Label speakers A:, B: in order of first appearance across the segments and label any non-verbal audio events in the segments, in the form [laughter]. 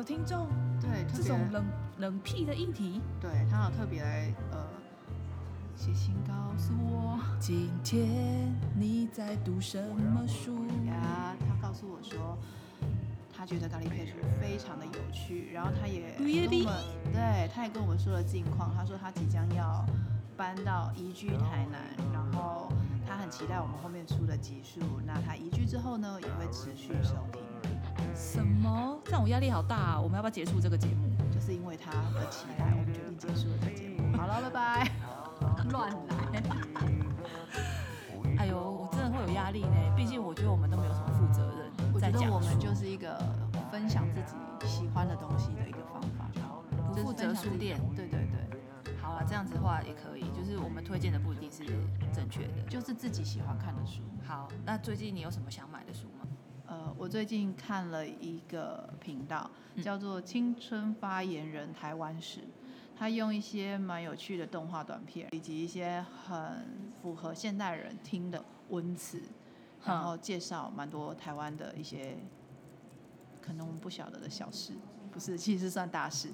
A: 有听众，
B: 对，
A: 这种冷冷僻的议题。
B: 对他有特别来呃写信告诉我
A: 今天你在读什么书？
B: 呀，他告诉我说。他觉得咖喱配书非常的有趣，然后他也跟
A: 耶
B: 我们，对，他也跟我们说了近况。他说他即将要搬到移居台南，然后他很期待我们后面出的集数。那他移居之后呢，也会持续收听。
A: 什么？这样我压力好大啊！我们要不要结束这个节目？
B: 就是因为他的期待，我们决定结束了这个节目。好了，拜拜。[laughs] 乱来。[laughs]
A: 哎呦，我真的会有压力呢。毕竟我觉得我们都没有什么负责任
B: 我觉得我们就是一个分享自己喜欢的东西的一个方法，就是
A: 不负责书店。
B: 对对对，
A: 好啊，这样子的话也可以，就是我们推荐的不一定是正确的。
B: 就是自己喜欢看的书。
A: 好，那最近你有什么想买的书吗？
B: 呃，我最近看了一个频道，
A: 嗯。
B: 叫做“青春发言人台湾史”，他用一些蛮有趣的动画短片，以及一些很符合现代人听的文词，然后介绍蛮多台湾的一些可能我们不晓得的小事，不是，其实算大事。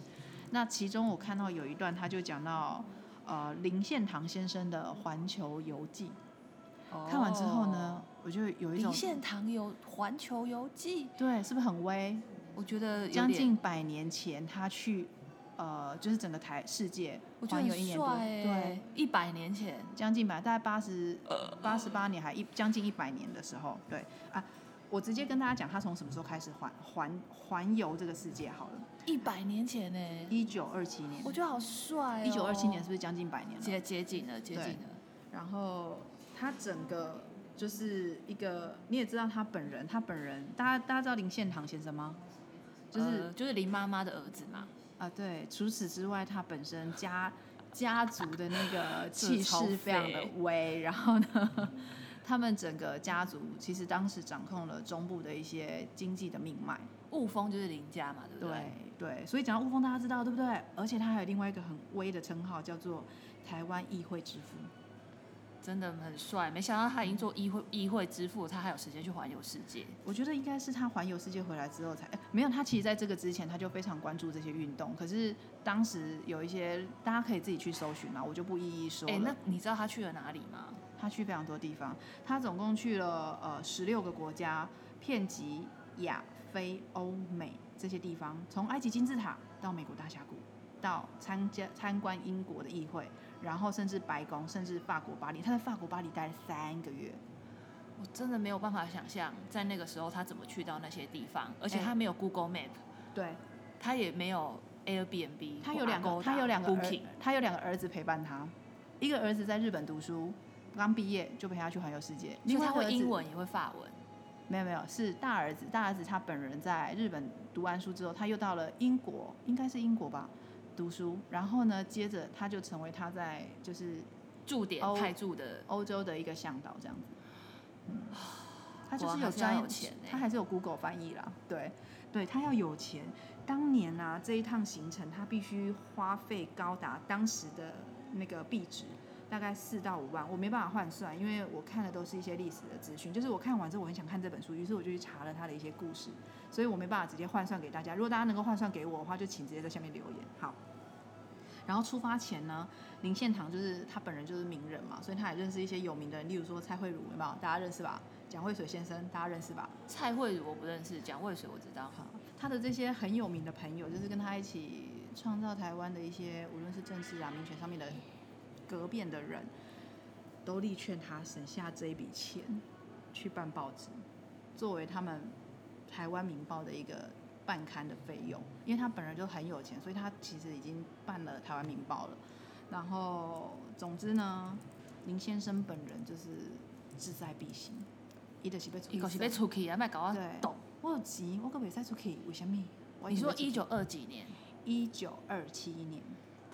B: 那其中我看到有一段，他就讲到呃林献堂先生的《环球游记》，看完之后呢，我就有一种
A: 林献堂有《环球游记》，
B: 对，是不是很威？
A: 我觉得有
B: 将近百年前，他去呃，就是整个台世界
A: 我觉得很
B: 环游一年对，，
A: 一百年前，
B: 将近百，大概八十八十八年还一将近一百年的时候，对啊，我直接跟大家讲，他从什么时候开始环环环游这个世界好了，
A: 一百年前呢、
B: 一九二七年
A: 我，觉得好帅、哦。
B: 一九二七年是不是将近百年了？
A: 接接近了，接近了。
B: 然后他整个就是一个，你也知道他本人，他本人，大家大家知道林献堂先生吗？就是
A: 呃就是林妈妈的儿子嘛，
B: 啊，对。除此之外，他本身家家族的那个 [laughs] 气势非常的
A: 废
B: 威，然后呢，他们整个家族其实当时掌控了中部的一些经济的命脉。
A: 雾峰就是林家嘛，对不对？
B: 对对，所以讲到雾峰，大家知道对不对？而且他还有另外一个很威的称号，叫做台湾议会之父。
A: 真的很帅。没想到他已经做议会议会之父，他还有时间去环游世界。
B: 我觉得应该是他环游世界回来之后才，哎没有他其实在这个之前他就非常关注这些运动，可是当时有一些大家可以自己去搜寻嘛，我就不一一说了。
A: 哎、那你知道他去了哪里吗？
B: 他去非常多地方，他总共去了呃十六个国家，遍及亚非欧美这些地方，从埃及金字塔到美国大峡谷，到参加参观英国的议会，然后甚至白宫，甚至法国巴黎，他在法国巴黎待了三个月。
A: 我真的没有办法想象，在那个时候他怎么去到那些地方，而且
B: 哎
A: 他没有 Google Map，、
B: 对，
A: 他也没有 Airbnb，
B: 他有两个，他有两个儿
A: Booking，，
B: 他有两个儿子陪伴他，一个儿子在日本读书，刚毕业就陪他去环游世界，
A: 因为他会英文也会法文。
B: 没有没有，是大儿子。大儿子他本人在日本读完书之后，他又到了英国，应该是英国吧，读书。然后呢，接着他就成为他在就是
A: 驻点
B: 欧
A: 派驻的，
B: 欧洲的一个向导这样子。嗯，他就
A: 是
B: 是有专业
A: 钱欸
B: 他还是有 Google 翻译啦。对，对他要有钱。当年啊，这一趟行程他必须花费高达当时的那个币值。大概四到五万，我没办法换算，因为我看的都是一些历史的资讯。就是我看完之后，我很想看这本书，于是我就去查了他的一些故事，所以我没办法直接换算给大家。如果大家能够换算给我的话，就请直接在下面留言。好。然后出发前呢，林献堂就是他本人就是名人嘛，所以他也认识一些有名的人，例如说蔡慧茹，有没有？大家认识吧？蒋渭水先生，大家认识吧？
A: 蔡慧茹我不认识，蒋渭水我知道。
B: 好，他的这些很有名的朋友，就是跟他一起创造台湾的一些，无论是政治啊、民权上面的革变的人，都力劝他省下这一笔钱去办报纸，作为他们台湾《民报》的一个办刊的费用。因为他本人就很有钱，所以他其实已经办了台湾《民报》了。然后，总之呢，林先生本人就是志在必行，伊就是被
A: 一口是被出去啊，卖搞我
B: 对
A: 懂。
B: 我有钱，我可袂使出去，为什么？
A: 你说一九二几年？
B: 一九二七年，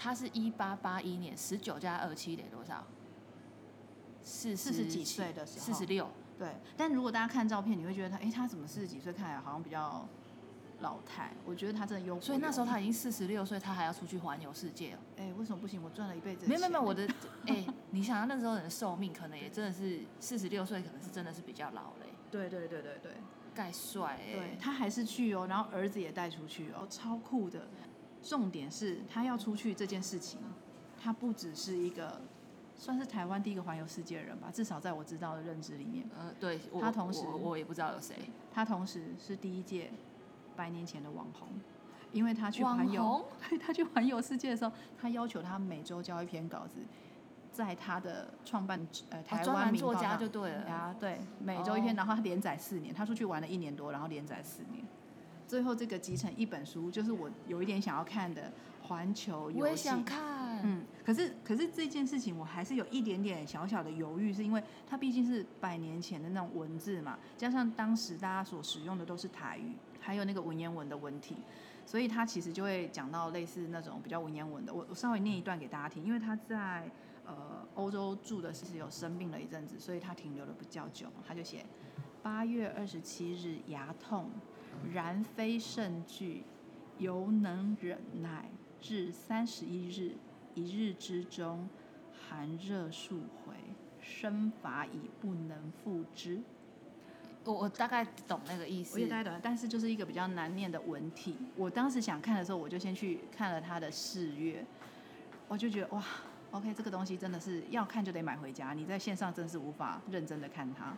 A: 他是一八八一年，十九加二七等于多少？四
B: 四十几岁的时候
A: 四十六。
B: 对，但如果大家看照片，你会觉得他，哎，他怎么四十几岁，看起来好像比较老态？我觉得他真的优。
A: 所以那时候他已经四十六岁，他还要出去环游世界。
B: 哎，为什么不行？我赚了一辈子。
A: 没有没有没有，我的 [laughs] 哎，你想想那时候人的寿命，可能也真的是四十六岁，可能是真的是比较老嘞。
B: 对对对对对，
A: 盖帅哎。
B: 对他还是去哦，然后儿子也带出去哦，超酷的。重点是他要出去这件事情，他不只是一个。算是台湾第一个环游世界的人吧，至少在我知道的认知里面。
A: 呃，对，
B: 他同时
A: 我也不知道有谁。
B: 他同时是第一届百年前的网红，因为他去环游，[laughs] 他去环游世界的时候，他要求他每周交一篇稿子，在他的创办呃台湾
A: 作家就对了
B: 呀，对，每周一篇，然后他连载四年，他出去玩了一年多，然后连载四年，最后这个集成一本书，就是我有一点想要看的《环球游戏》。
A: 我也想看。
B: 嗯，可是可是这件事情我还是有一点点小小的犹豫，是因为它毕竟是百年前的那种文字嘛，加上当时大家所使用的都是台语，还有那个文言文的文体，所以它其实就会讲到类似那种比较文言文的。我我稍微念一段给大家听，因为他在呃欧洲住的其实有生病了一阵子，所以他停留的比较久。他就写八月二十七日牙痛，然非甚惧，犹能忍耐，至三十一日。一日之中，寒热数回，身乏已不能复之。
A: 我我大概懂那个意思，
B: 我也大概懂，但是就是一个比较难念的文体。我当时想看的时候，我就先去看了他的四月，我就觉得哇，OK，这个东西真的是要看就得买回家，你在线上真是无法认真的看它。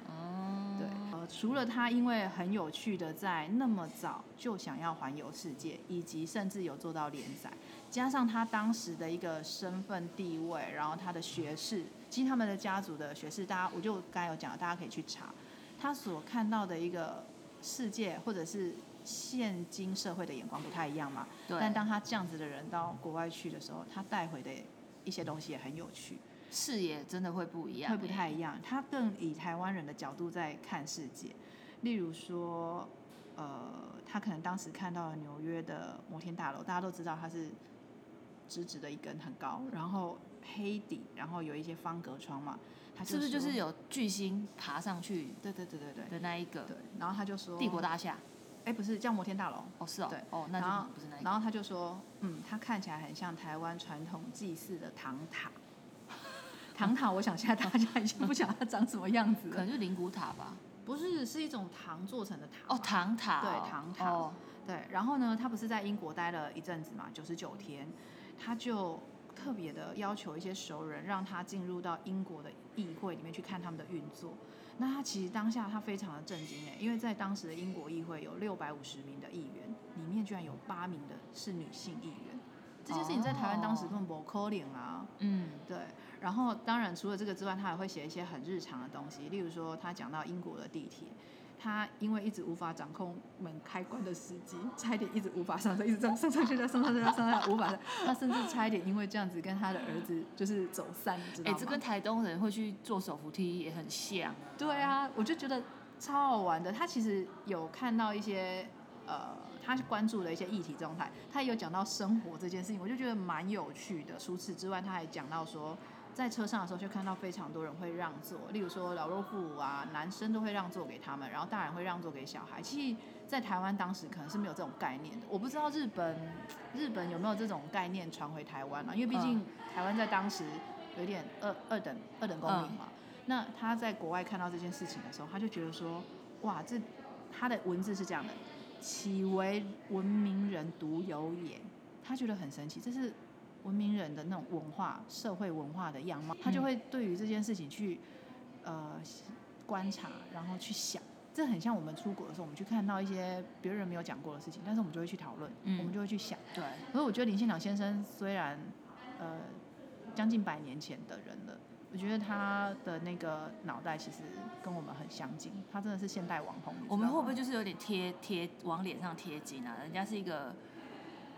B: 呃，除了他因为很有趣的在那么早就想要环游世界，以及甚至有做到连载。加上他当时的一个身份地位，然后他的学士，其实他们的家族的学士，大家我就刚才有讲，大家可以去查，他所看到的一个世界或者是现今社会的眼光不太一样嘛。
A: 对。
B: 但当他这样子的人到国外去的时候，他带回的一些东西也很有趣，
A: 视野真的会不一样，
B: 会不太一样。他更以台湾人的角度在看世界，例如说，呃，他可能当时看到了纽约的摩天大楼，大家都知道它是。直直的一根很高，然后黑底，然后有一些方格窗嘛，
A: 它是不是就是有巨星爬上去？
B: 对对对对对
A: 的那一个。
B: 对，然后他就说
A: 帝国大厦，
B: 哎，不是叫摩天大楼？
A: 哦，是哦，
B: 对，
A: 哦，那就不是那。
B: 然后他就说，嗯，他看起来很像台湾传统祭祀的唐塔。唐塔，我想现在大家已经不晓得它长什么样子了，
A: 可能就灵骨塔吧？
B: 不是，是一种糖做成的塔。
A: 哦，糖塔，
B: 对，糖塔。对，然后呢，他不是在英国待了一阵子嘛，九十九天。他就特别的要求一些熟人，让他进入到英国的议会里面去看他们的运作。那他其实当下他非常的震惊哎，因为在当时的英国议会有六百五十名的议员，里面居然有八名的是女性议员。这件事情在台湾当时根本不可能啊。嗯，对。然后当然除了这个之外，他还会写一些很日常的东西，例如说他讲到英国的地铁。他因为一直无法掌控门开关的时机，差一点一直无法上车，一直这样上上去再上上去再上上，无法上。他甚至差一点因为这样子跟他的儿子就是走散，你知道吗？
A: 哎，这跟台东人会去坐手扶梯也很像。
B: 对啊，我就觉得超好玩的。他其实有看到一些呃，他关注的一些议题状态，他也有讲到生活这件事情，我就觉得蛮有趣的。除此之外，他还讲到说。在车上的时候，就看到非常多人会让座，例如说老弱妇孺啊，男生都会让座给他们，然后大人会让座给小孩。其实，在台湾当时可能是没有这种概念的，我不知道日本日本有没有这种概念传回台湾啊？因为毕竟台湾在当时有点二二等二等公民嘛。那他在国外看到这件事情的时候，他就觉得说，哇，这他的文字是这样的，岂为文明人独有也？他觉得很神奇，这是。文明人的那种文化、社会文化的样貌，他就会对于这件事情去呃观察，然后去想。这很像我们出国的时候，我们去看到一些别人没有讲过的事情，但是我们就会去讨论，我们就会去想。
A: 对。
B: 所以我觉得林献良先生虽然呃将近百年前的人了，我觉得他的那个脑袋其实跟我们很相近。他真的是现代网红。
A: 我们会不会就是有点贴贴往脸上贴金啊？人家是一个。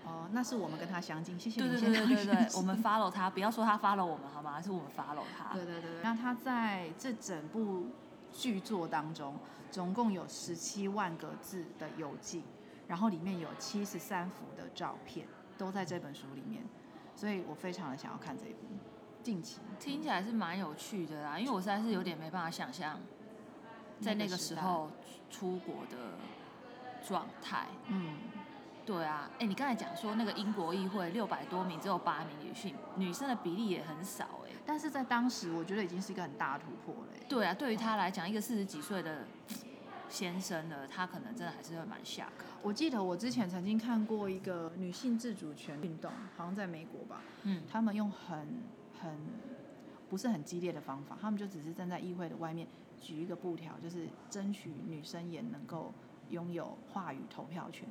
B: 哦，那是我们跟他相近，谢谢
A: 你。对对对对对，我们 follow 他，不要说他 follow 我们好吗？是我们 follow 他。
B: 对对对。那他在这整部剧作当中，总共有十七万个字的游记，然后里面有七十三幅的照片，都在这本书里面，所以我非常的想要看这一部。近期
A: 听起来是蛮有趣的啦，因为我实在是有点没办法想象，在那个
B: 时
A: 候出国的状态。
B: 嗯，
A: 对啊，哎，你刚才讲说那个英国议会六百多名，只有八名女性，女生的比例也很少哎。
B: 但是在当时，我觉得已经是一个很大的突破了欸。
A: 对啊，对于他来讲，一个四十几岁的先生呢，他可能真的还是会蛮吓的。
B: 我记得我之前曾经看过一个女性自主权运动，好像在美国吧，
A: 嗯，
B: 他们用很很不是很激烈的方法，他们就只是站在议会的外面举一个布条，就是争取女生也能够拥有话语投票权。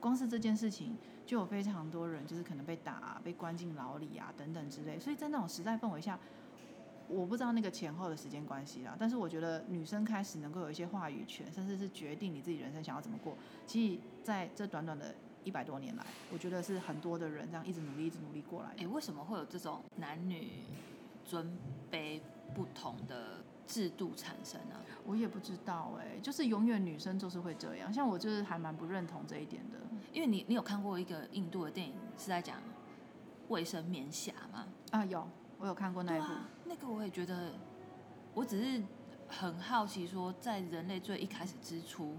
B: 光是这件事情，就有非常多人就是可能被打、被关进牢里啊等等之类。所以在那种时代氛围下，我不知道那个前后的时间关系啦，但是我觉得女生开始能够有一些话语权，甚至是决定你自己人生想要怎么过。其实在这短短的一百多年来，我觉得是很多的人这样一直努力、一直努力过来的。
A: 哎，为什么会有这种男女尊卑不同的制度产生呢、
B: 我也不知道哎、就是永远女生就是会这样。像我就是还蛮不认同这一点的。
A: 因为你你有看过一个印度的电影是在讲卫生棉匣吗？
B: 啊，有，我有看过那一部。
A: 啊，那个我也觉得，我只是很好奇，说在人类最一开始之初，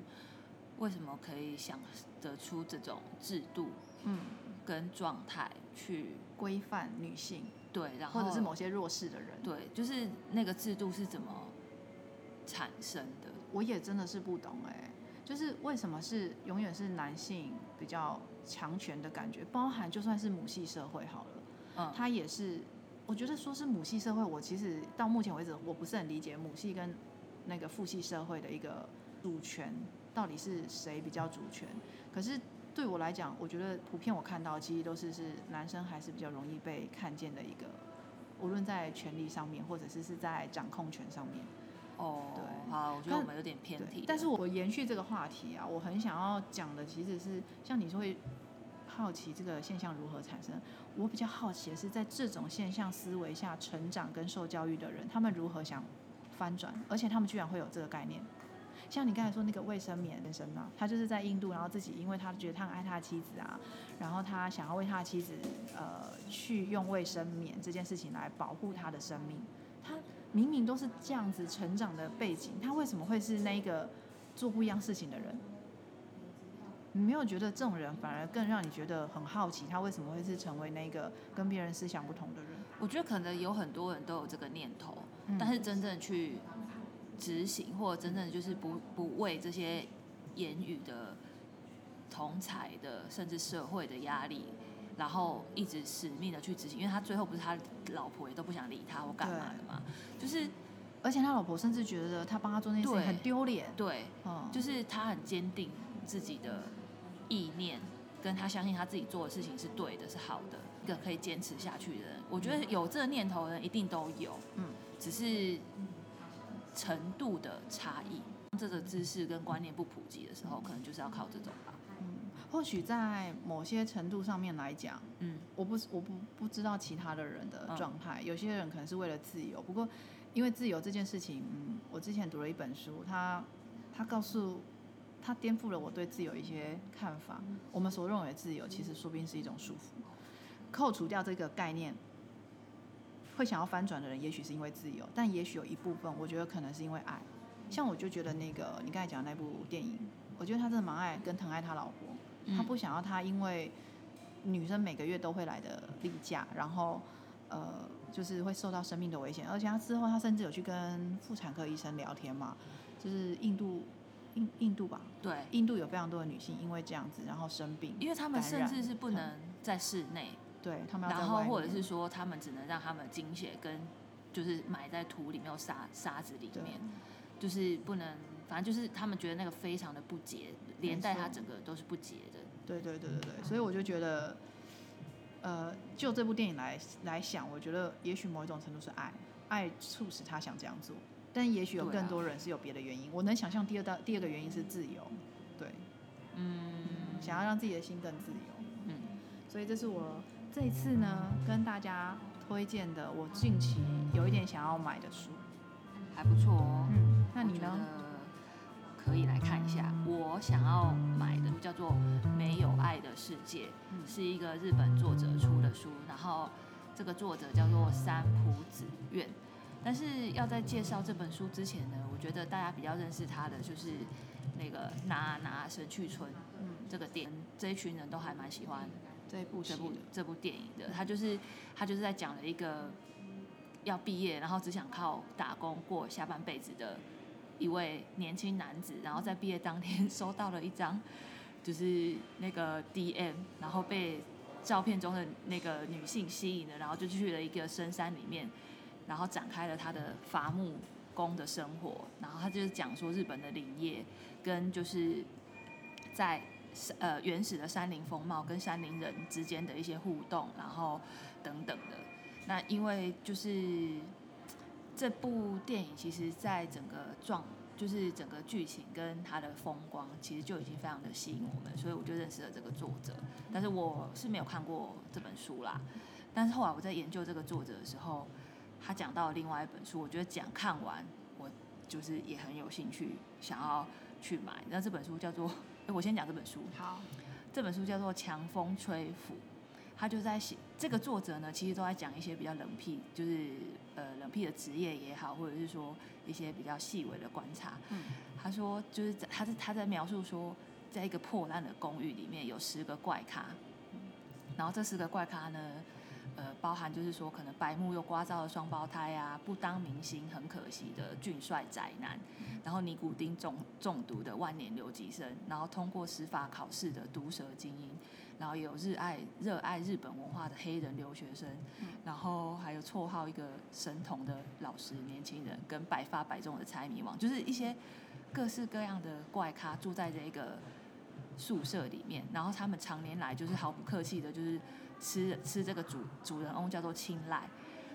A: 为什么可以想得出这种制度
B: 嗯，
A: 跟状态去
B: 规范女性
A: 对，然后
B: 或者是某些弱势的人，
A: 对，就是那个制度是怎么产生的？
B: 我也真的是不懂哎、就是为什么是永远是男性比较强权的感觉，包含就算是母系社会好了。
A: 嗯，
B: 它也是，我觉得说是母系社会，我其实到目前为止我不是很理解母系跟那个父系社会的一个主权到底是谁比较主权。可是对我来讲，我觉得普遍我看到其实都是是男生还是比较容易被看见的一个，无论在权力上面，或者是是在掌控权上面。
A: 哦，
B: 对
A: 好，我觉得我们有点偏题
B: 但是我延续这个话题啊，我很想要讲的其实是像你说会好奇这个现象如何产生，我比较好奇的是在这种现象思维下成长跟受教育的人，他们如何想翻转，而且他们居然会有这个概念。像你刚才说那个卫生棉先生啊，他就是在印度，然后自己因为他觉得他很爱他的妻子啊，然后他想要为他的妻子呃去用卫生棉这件事情来保护他的生命。他明明都是这样子成长的背景，他为什么会是那个做不一样事情的人？你没有觉得这种人反而更让你觉得很好奇，他为什么会是成为那个跟别人思想不同的人？
A: 我觉得可能有很多人都有这个念头，
B: 嗯
A: 但是真正去执行，或者真正就是不不为这些言语的同才的，甚至社会的压力，然后一直使命的去执行，因为他最后不是他老婆也都不想理他或干嘛的嘛，就是
B: 而且他老婆甚至觉得他帮他做那件事情很丢脸。
A: 对，
B: 嗯，
A: 就是他很坚定自己的意念，跟他相信他自己做的事情是对的，是好的，一个可以坚持下去的人。我觉得有这个念头的人一定都有，
B: 嗯，
A: 只是程度的差异。这个知识跟观念不普及的时候，可能就是要靠这种吧。
B: 嗯，或许在某些程度上面来讲，
A: 嗯
B: 我不我不不知道其他的人的
A: 嗯
B: 状态，有些人可能是为了自由，不过因为自由这件事情，嗯，我之前读了一本书，他他告诉他颠覆了我对自由一些看法。我们所认为的自由，其实说不定是一种束缚。扣除掉这个概念，会想要翻转的人，也许是因为自由，但也许有一部分，我觉得可能是因为爱。像我就觉得那个你刚才讲的那部电影，我觉得他真的蛮爱跟疼爱他老婆，他
A: 嗯
B: 不想要他因为女生每个月都会来的例假，然后呃就是会受到生命的危险，而且他之后他甚至有去跟妇产科医生聊天嘛，就是印度印印度吧，
A: 对，
B: 印度有非常多的女性因为这样子然后生病，
A: 因为他们甚至是不能在室内，
B: 对他们要
A: 然后或者是说他们只能让他们精血跟就是埋在土里面或沙沙子里面。就是不能，反正就是他们觉得那个非常的不洁，连带它整个都是不洁的。
B: 对对对对对，所以我就觉得，呃，就这部电影来来想，我觉得也许某一种程度是爱，爱促使他想这样做，但也许有更多人是有别的原因。我能想象第二大第二个原因是自由，对，
A: 嗯
B: 想要让自己的心更自由。
A: 嗯，
B: 所以这是我这一次呢跟大家推荐的，我近期有一点想要买的书。
A: 还不错哦。
B: 嗯，那你呢？
A: 可以来看一下，我想要买的叫做《没有爱的世界》，
B: 嗯
A: 是一个日本作者出的书，然后这个作者叫做三浦子苑，但是要在介绍这本书之前呢，我觉得大家比较认识他的就是那个拿拿神去村，嗯，这个电这一群人都还蛮喜欢
B: 这一部
A: 这部这部电影的。他就是他就是在讲了一个要毕业，然后只想靠打工过下半辈子的一位年轻男子，然后在毕业当天 [laughs] 收到了一张就是那个 DM，然后被照片中的那个女性吸引了，然后就去了一个深山里面。然后展开了他的伐木工的生活，然后他就是讲说日本的林业跟就是在呃原始的山林风貌跟山林人之间的一些互动，然后等等的。那因为就是这部电影，其实在整个状就是整个剧情跟它的风光，其实就已经非常的吸引我们，所以我就认识了这个作者。但是我是没有看过这本书啦。但是后来我在研究这个作者的时候，他讲到另外一本书，我觉得讲看完，我就是也很有兴趣，想要去买。那这本书叫做，哎，我先讲这本书。
B: 好，
A: 这本书叫做《强风吹拂》，他就在写这个作者呢，其实都在讲一些比较冷僻，就是呃冷僻的职业也好，或者是说一些比较细微的观察。嗯，他说就是在他是他在描述说，在一个破烂的公寓里面有十个怪咖，然后这十个怪咖呢。呃，包含就是说，可能白目又刮噪的双胞胎啊，不当明星很可惜的俊帅宅男，然后尼古丁中中毒的万年留级生，然后通过司法考试的毒舌精英，然后有热爱热爱日本文化的黑人留学生，然后还有绰号一个神童的老实年轻人，跟百发百中的猜谜王，就是一些各式各样的怪咖住在这个宿舍里面，然后他们常年来就是毫不客气的，就是。吃吃这个主主人翁叫做青睐，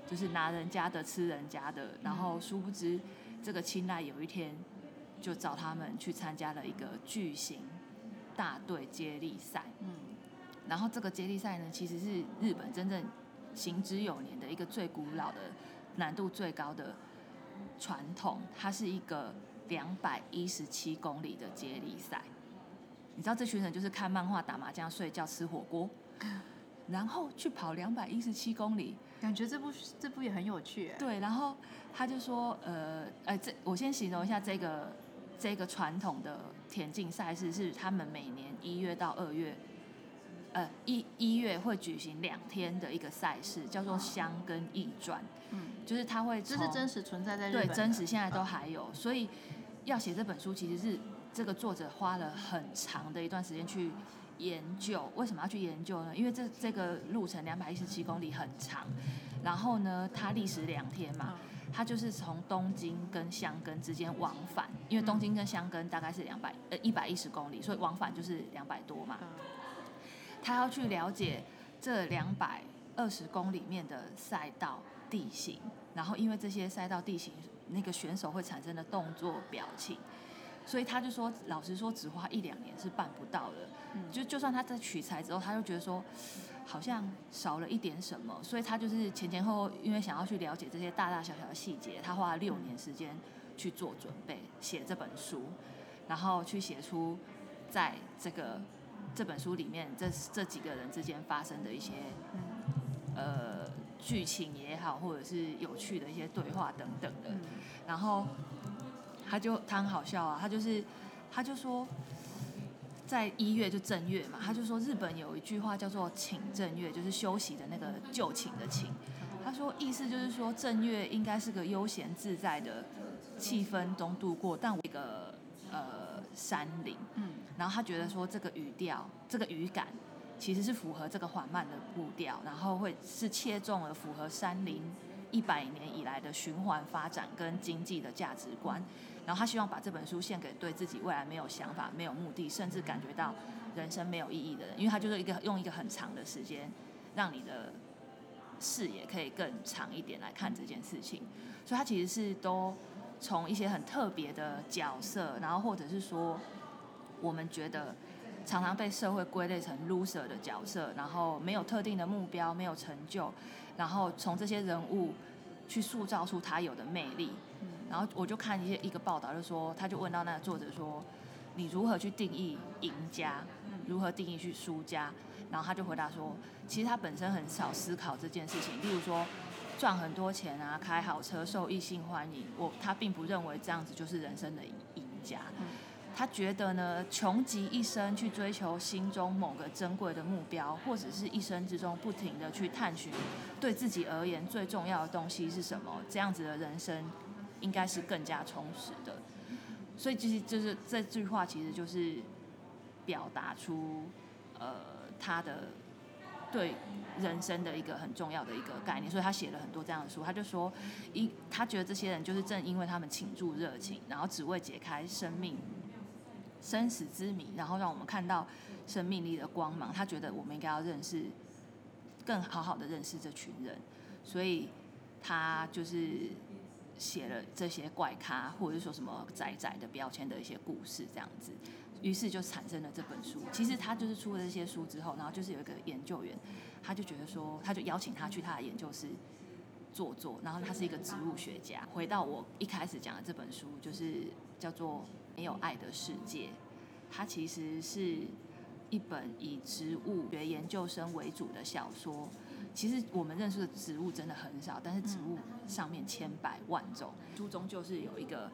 A: 就是拿人家的吃人家的，然后殊不知这个青睐有一天就找他们去参加了一个巨型大队接力赛。嗯，然后这个接力赛呢，其实是日本真正行之有年的一个最古老的、难度最高的传统，它是一个两百一十七公里的接力赛。你知道这群人就是看漫画、打麻将、睡觉、吃火锅。然后去跑两百一十七公里，
B: 感觉这部这部也很有趣。
A: 对，然后他就说，呃，呃，这我先形容一下这个这个传统的田径赛事，是他们每年一月到二月，呃，一一月会举行两天的一个赛事，叫做香跟驿传。嗯，就是他会
B: 这是真实存在在日
A: 本，对，真实现在都还有。所以要写这本书，其实是这个作者花了很长的一段时间去。研究为什么要去研究呢？因为这这个路程两百一十七公里很长，然后呢，它历时两天嘛，它就是从东京跟箱根之间往返，因为东京跟箱根大概是两百呃一百一十公里，所以往返就是两百多嘛。他要去了解这两百二十公里面的赛道地形，然后因为这些赛道地形，那个选手会产生的动作表情。所以他就说，老实说，只花一两年是办不到的。就就算他在取材之后，他就觉得说，好像少了一点什么。所以他就是前前后后，因为想要去了解这些大大小小的细节，他花了六年时间去做准备，写这本书，然后去写出在这个这本书里面这这几个人之间发生的一些呃剧情也好，或者是有趣的一些对话等等的，然后。他就他很好笑啊，他就是，他就说，在一月就正月嘛，他就说日本有一句话叫做请正月，就是休息的那个就寝的寝。他说意思就是说正月应该是个悠闲自在的气氛中度过，但我一个呃山林，嗯，然后他觉得说这个语调，这个语感其实是符合这个缓慢的步调，然后会是切中了符合山林一百年以来的循环发展跟经济的价值观。然后他希望把这本书献给对自己未来没有想法、没有目的，甚至感觉到人生没有意义的人，因为他就是一个用一个很长的时间，让你的视野可以更长一点来看这件事情。所以他其实是都从一些很特别的角色，然后或者是说我们觉得常常被社会归类成 loser 的角色，然后没有特定的目标、没有成就，然后从这些人物去塑造出他有的魅力。然后我就看一些一个报道，就说他就问到那个作者说，你如何去定义赢家？如何定义去输家？然后他就回答说，其实他本身很少思考这件事情。例如说，赚很多钱啊，开好车，受异性欢迎，我他并不认为这样子就是人生的赢家。他觉得呢，穷极一生去追求心中某个珍贵的目标，或者是一生之中不停的去探寻，对自己而言最重要的东西是什么？这样子的人生应该是更加充实的。所以其实就是这句话，其实就是表达出呃他的对人生的一个很重要的一个概念。所以他写了很多这样的书。他就说，因他觉得这些人就是正因为他们倾注热情，然后只为解开生命。生死之谜，然后让我们看到生命力的光芒。他觉得我们应该要认识，更好好的认识这群人，所以他就是写了这些怪咖或者是说什么仔仔的标签的一些故事，这样子，于是就产生了这本书。其实他就是出了这些书之后，然后就是有一个研究员，他就觉得说，他就邀请他去他的研究室坐坐，然后他是一个植物学家。回到我一开始讲的这本书，就是叫做。没有爱的世界，它其实是一本以植物学研究生为主的小说。其实我们认识的植物真的很少，但是植物上面千百万种。书中就是有一个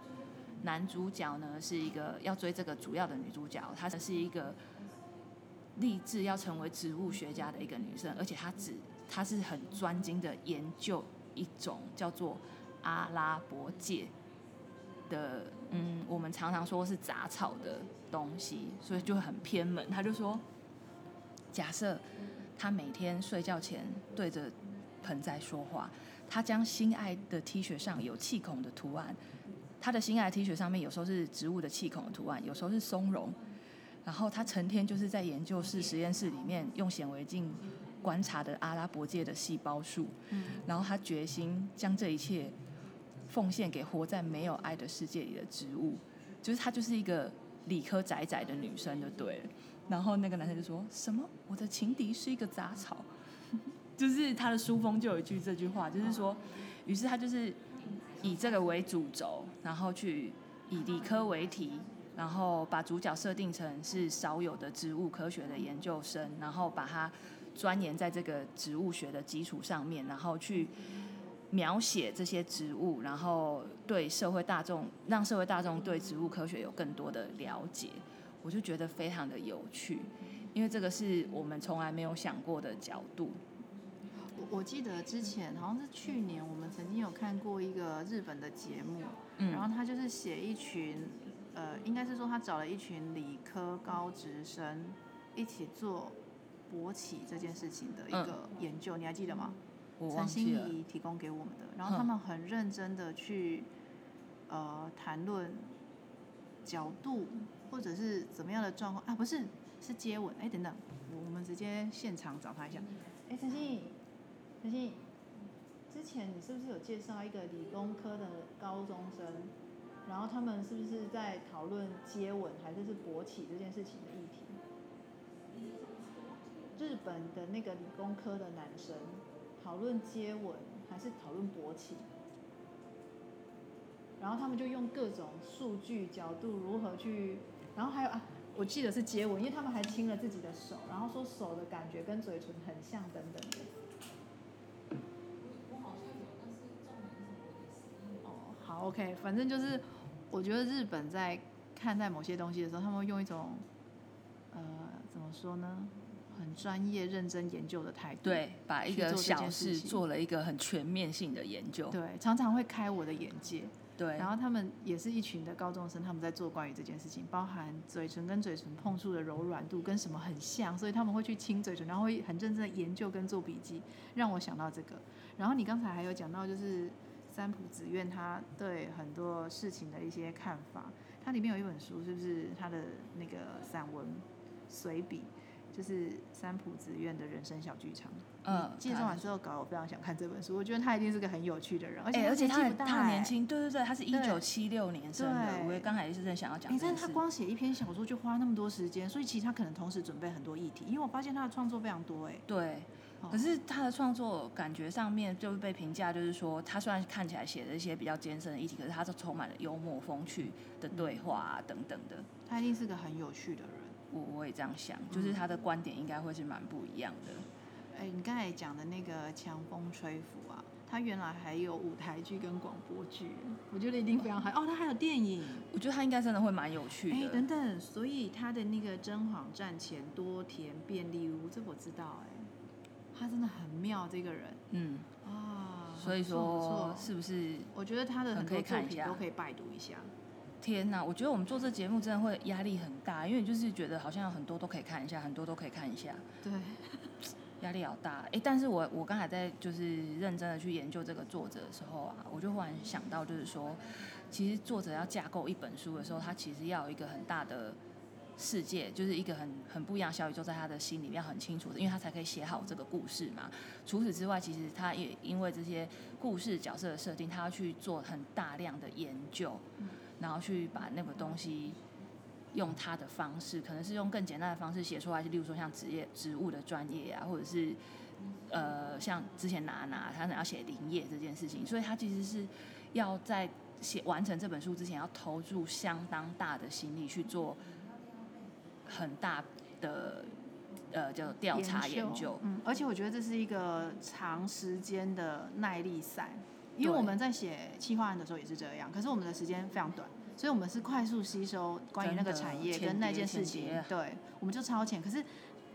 A: 男主角呢，是一个要追这个主要的女主角，她是一个立志要成为植物学家的一个女生，而且她只她是很专精的研究一种叫做阿拉伯芥的。嗯，我们常常说是杂草的东西，所以就很偏门。他就说，假设他每天睡觉前对着盆栽说话，他将心爱的 T 恤上有气孔的图案，他的心爱的 T 恤上面有时候是植物的气孔的图案，有时候是松茸。然后他成天就是在研究室实验室里面用显微镜观察的阿拉伯界的细胞数。嗯，然后他决心将这一切。奉献给活在没有爱的世界里的植物，就是他就是一个理科仔仔的女生就对了。然后那个男生就说什么：“我的情敌是一个杂草。[laughs] ”就是他的书封就有一句这句话，就是说，于是他就是以这个为主轴，然后去以理科为题，然后把主角设定成是少有的植物科学的研究生，然后把它钻研在这个植物学的基础上面，然后去。描写这些植物，然后对社会大众，让社会大众对植物科学有更多的了解，我就觉得非常的有趣，因为这个是我们从来没有想过的角度。
B: 我我记得之前好像是去年，我们曾经有看过一个日本的节目，然后他就是写一群，呃，应该是说他找了一群理科高职生一起做勃起这件事情的一个研究，你还记得吗？陈心怡提供给我们的，然后他们很认真的去呃谈论角度或者是怎么样的状况啊，不是是接吻，哎等等，我们直接现场找他一下。哎陈心怡，陈心怡，之前你是不是有介绍一个理工科的高中生，然后他们是不是在讨论接吻还是是勃起这件事情的议题？日本的那个理工科的男生。讨论接吻还是讨论勃起？然后他们就用各种数据角度如何去，然后还有啊，我记得是接吻，因为他们还亲了自己的手，然后说手的感觉跟嘴唇很像等等的。哦，好，OK，反正就是我觉得日本在看待某些东西的时候，他们会用一种呃，怎么说呢？很专业、认真研究的态度，
A: 对，把一个小事做了一个很全面性的研究，
B: 对，常常会开我的眼界，
A: 对。
B: 然后他们也是一群的高中生，他们在做关于这件事情，包含嘴唇跟嘴唇碰触的柔软度跟什么很像，所以他们会去亲嘴唇，然后会很认真的研究跟做笔记，让我想到这个。然后你刚才还有讲到，就是三浦子苑他对很多事情的一些看法，它里面有一本书，是不是他的那个散文随笔？就是三浦子苑的人生小剧场。嗯，介绍完之后搞，我非常想看这本书。我觉得他一定是个很有趣的人，而且
A: 而且他他年轻，对对对，他是一九七六年生的。我也刚才也是在想要讲。
B: 但是他光写一篇小说就花那么多时间，所以其实他可能同时准备很多议题。因为我发现他的创作非常多，哎。
A: 对。可是他的创作感觉上面就是被评价，就是说他虽然看起来写的一些比较艰深的议题，可是他是充满了幽默风趣的对话啊等等的。
B: 他一定是个很有趣的人。
A: 我我也这样想，就是他的观点应该会是蛮不一样的。
B: 哎，你刚才讲的那个强风吹拂啊，他原来还有舞台剧跟广播剧，我觉得一定非常好。哦，他还有电影。
A: 我觉得他应该真的会蛮有趣的。
B: 哎，等等，所以他的那个甄嬛战前多田便利屋，这我知道哎，他真的很妙这个人。
A: 嗯。
B: 啊，
A: 所以说是不是？
B: 我觉得他的很多作品
A: 都
B: 可以拜读一下。
A: 天呐，我觉得我们做这节目真的会压力很大，因为就是觉得好像有很多都可以看一下，很多都可以看一下。
B: 对，[laughs]
A: 压力好大。哎，但是我我刚才在就是认真的去研究这个作者的时候啊，我就忽然想到，就是说，其实作者要架构一本书的时候，他其实要有一个很大的世界，就是一个很很不一样小宇宙，在他的心里面很清楚的，因为他才可以写好这个故事嘛。除此之外，其实他也因为这些故事角色的设定，他要去做很大量的研究。然后去把那个东西用他的方式，可能是用更简单的方式写出来，就例如说像职业植物的专业啊，或者是呃像之前拿拿他想要写林业这件事情，所以他其实是要在写完成这本书之前，要投入相当大的心力去做很大的呃叫调查研究。
B: 嗯，而且我觉得这是一个长时间的耐力赛。因为我们在写企划案的时候也是这样，可是我们的时间非常短，所以我们是快速吸收关于那个产业跟那件事情，对，我们就超前。可是，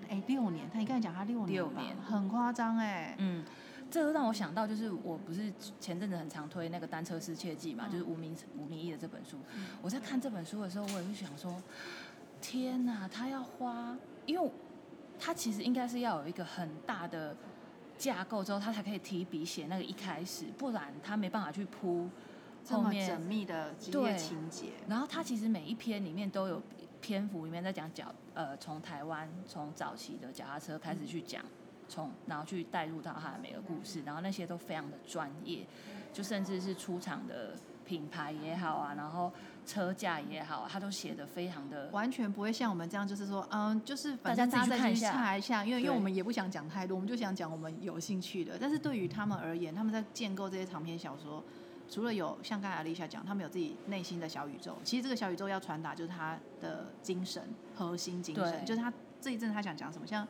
B: 哎，六年，他你刚才讲他六年，
A: 六年
B: 很夸张哎。
A: 嗯，这个让我想到，就是我不是前阵子很常推那个单车失窃记嘛，就是吴明吴明义的这本书。我在看这本书的时候，我也是想说，天哪，他要花，因为他其实应该是要有一个很大的。架构之后，他才可以提笔写那个一开始，不然他没办法去铺后面
B: 缜密的对情节。
A: 然后他其实每一篇里面都有篇幅里面在讲脚，呃，从台湾从早期的脚踏车开始去讲，从然后去带入到他的每个故事，然后那些都非常的专业，就甚至是出厂的品牌也好啊，然后。车架也好，他都写的非常的，
B: 完全不会像我们这样，就是说，嗯，就是反正大家再去查一下，因为因为我们也不想讲太多，我们就想讲我们有兴趣的。但是对于他们而言，他们在建构这些长篇小说，除了有像刚才丽莎讲，他们有自己内心的小宇宙。其实这个小宇宙要传达就是他的精神核心精神，就是他这一阵他想讲什么。像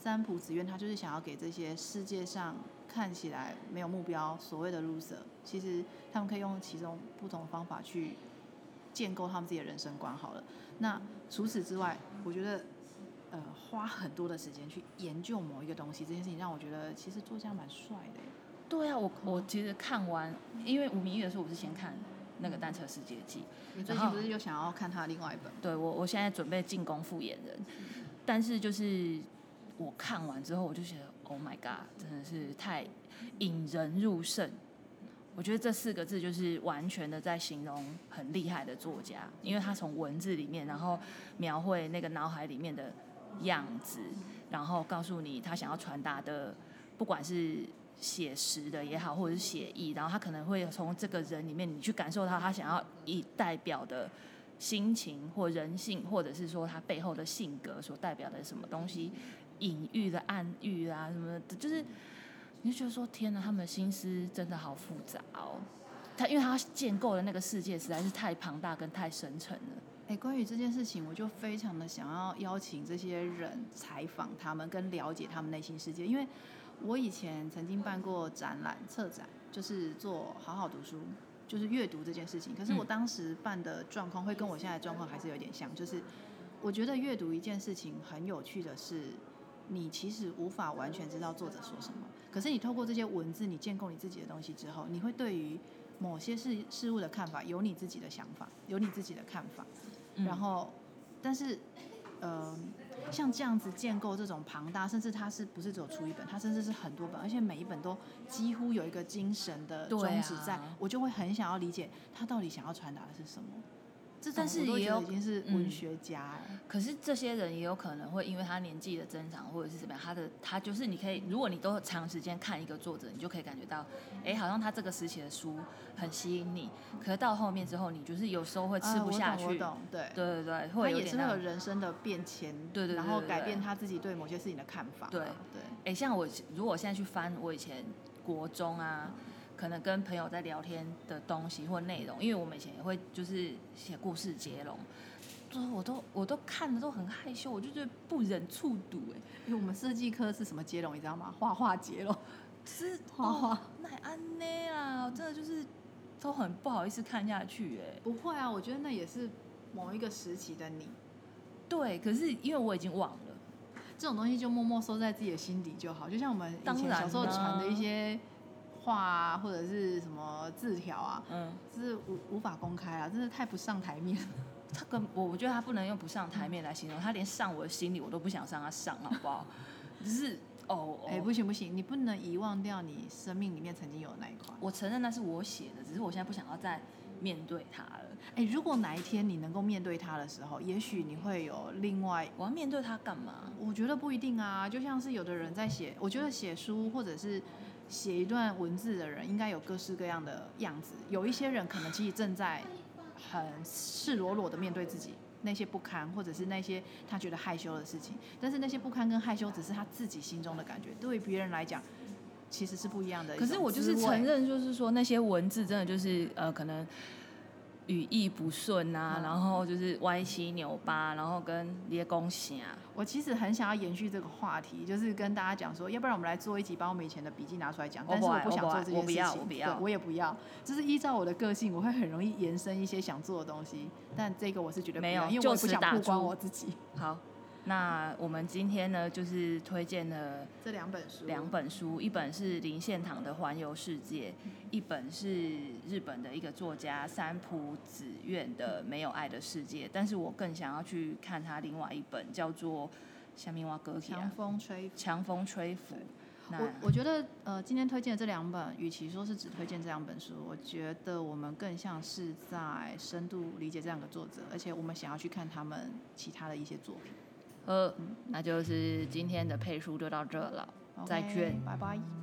B: 三浦子苑，他就是想要给这些世界上看起来没有目标所谓的 loser，其实他们可以用其中不同的方法去。建构他们自己的人生观好了。那除此之外，我觉得，呃，花很多的时间去研究某一个东西，这件事情让我觉得其实作家蛮帅的。
A: 对啊，我我其实看完，因为吴明义的时候，我是先看那个《单车世界记》，
B: 你最近不是又想要看他另外一本？
A: 对，我我现在准备进攻复演人，但是就是我看完之后，我就觉得，Oh my God，真的是太引人入胜。我觉得这四个字就是完全的在形容很厉害的作家，因为他从文字里面，然后描绘那个脑海里面的样子，然后告诉你他想要传达的，不管是写实的也好，或者是写意，然后他可能会从这个人里面，你去感受到他想要以代表的心情或人性，或者是说他背后的性格所代表的什么东西，隐喻的暗喻啊什么的，就是。你就觉得说天哪，他们的心思真的好复杂哦。他因为他建构的那个世界实在是太庞大跟太深沉了。
B: 哎，关于这件事情，我就非常的想要邀请这些人采访他们，跟了解他们内心世界。因为我以前曾经办过展览、策展，就是做好好读书，就是阅读这件事情。可是我当时办的状况会跟我现在状况还是有点像，就是我觉得阅读一件事情很有趣的是，你其实无法完全知道作者说什么。可是你透过这些文字，你建构你自己的东西之后，你会对于某些事事物的看法有你自己的想法，有你自己的看法。然后，但是，呃，像这样子建构这种庞大，甚至它是不是只有出一本，它甚至是很多本，而且每一本都几乎有一个精神的宗旨，在我就会很想要理解他到底想要传达的是什么。这但是也有已经是文学家，
A: 可是这些人也有可能会因为他年纪的增长或者是怎么样，他的他就是你可以，如果你都长时间看一个作者，你就可以感觉到，哎，好像他这个时期的书很吸引你。可是到后面之后，你就是有时候会吃不下去。
B: 我懂，对
A: 对对对，会有点
B: 那个人生的变迁，
A: 对对，然
B: 后改变他自己对某些事情的看法。
A: 对
B: 对，
A: 哎，像我如果现在去翻我以前国中啊。可能跟朋友在聊天的东西或内容，因为我们以前也会就是写故事接龙，都我都我都看的都很害羞，我就觉得不忍触睹哎。
B: 因为我们设计科是什么接龙，你知道吗？画画接龙。[laughs]
A: 是
B: 画画
A: 哦，奈安内啊，真的就是都很不好意思看下去哎。
B: 不会啊，我觉得那也是某一个时期的你。
A: 对，可是因为我已经忘了，
B: 这种东西就默默收在自己的心底就好，就像我们以前小时候传的一些话啊，或者是什么字条啊，
A: 嗯，
B: 这是无无法公开啊，真是太不上台面了。[laughs]
A: 他跟我我觉得他不能用不上台面来形容，他连上我的心里我都不想让他上，好不好？只是哦，
B: 哎、
A: 哦
B: 不行不行，你不能遗忘掉你生命里面曾经有的那一块。
A: 我承认那是我写的，只是我现在不想要再面对他了。
B: 哎、如果哪一天你能够面对他的时候，也许你会有另外
A: 我要面对他干嘛？
B: 我觉得不一定啊，就像是有的人在写，我觉得写书或者是写一段文字的人，应该有各式各样的样子。有一些人可能其实正在很赤裸裸的面对自己那些不堪，或者是那些他觉得害羞的事情，但是那些不堪跟害羞只是他自己心中的感觉，对于别人来讲其实是不一样的。
A: 可是我就是承认，就是说那些文字真的就是呃，可能语义不顺啊，
B: 嗯
A: 然后就是歪七扭八，然后跟列公啊，
B: 我其实很想要延续这个话题，就是跟大家讲说，要不然我们来做一集，把我们以前的笔记拿出来讲。但是我不想做这件事情，
A: 我不要我不要
B: 对我也不要。就是依照我的个性，我会很容易延伸一些想做的东西，但这个我是绝对，
A: 没有
B: 因为我不想曝光我自己。
A: 好，那我们今天呢，就是推荐了
B: 这两本书，
A: 两本书，一本是林献堂的《环游世界》，一本是日本的一个作家三浦子苑的《没有爱的世界》。但是我更想要去看他另外一本，叫做《夏明瓦格提
B: 强风吹拂。
A: 强风吹拂》。那
B: 我我觉得，呃，今天推荐的这两本，与其说是只推荐这两本书，我觉得我们更像是在深度理解这两个作者，而且我们想要去看他们其他的一些作品。
A: 呃，那就是今天的配书就到这了，再见。
B: 拜拜。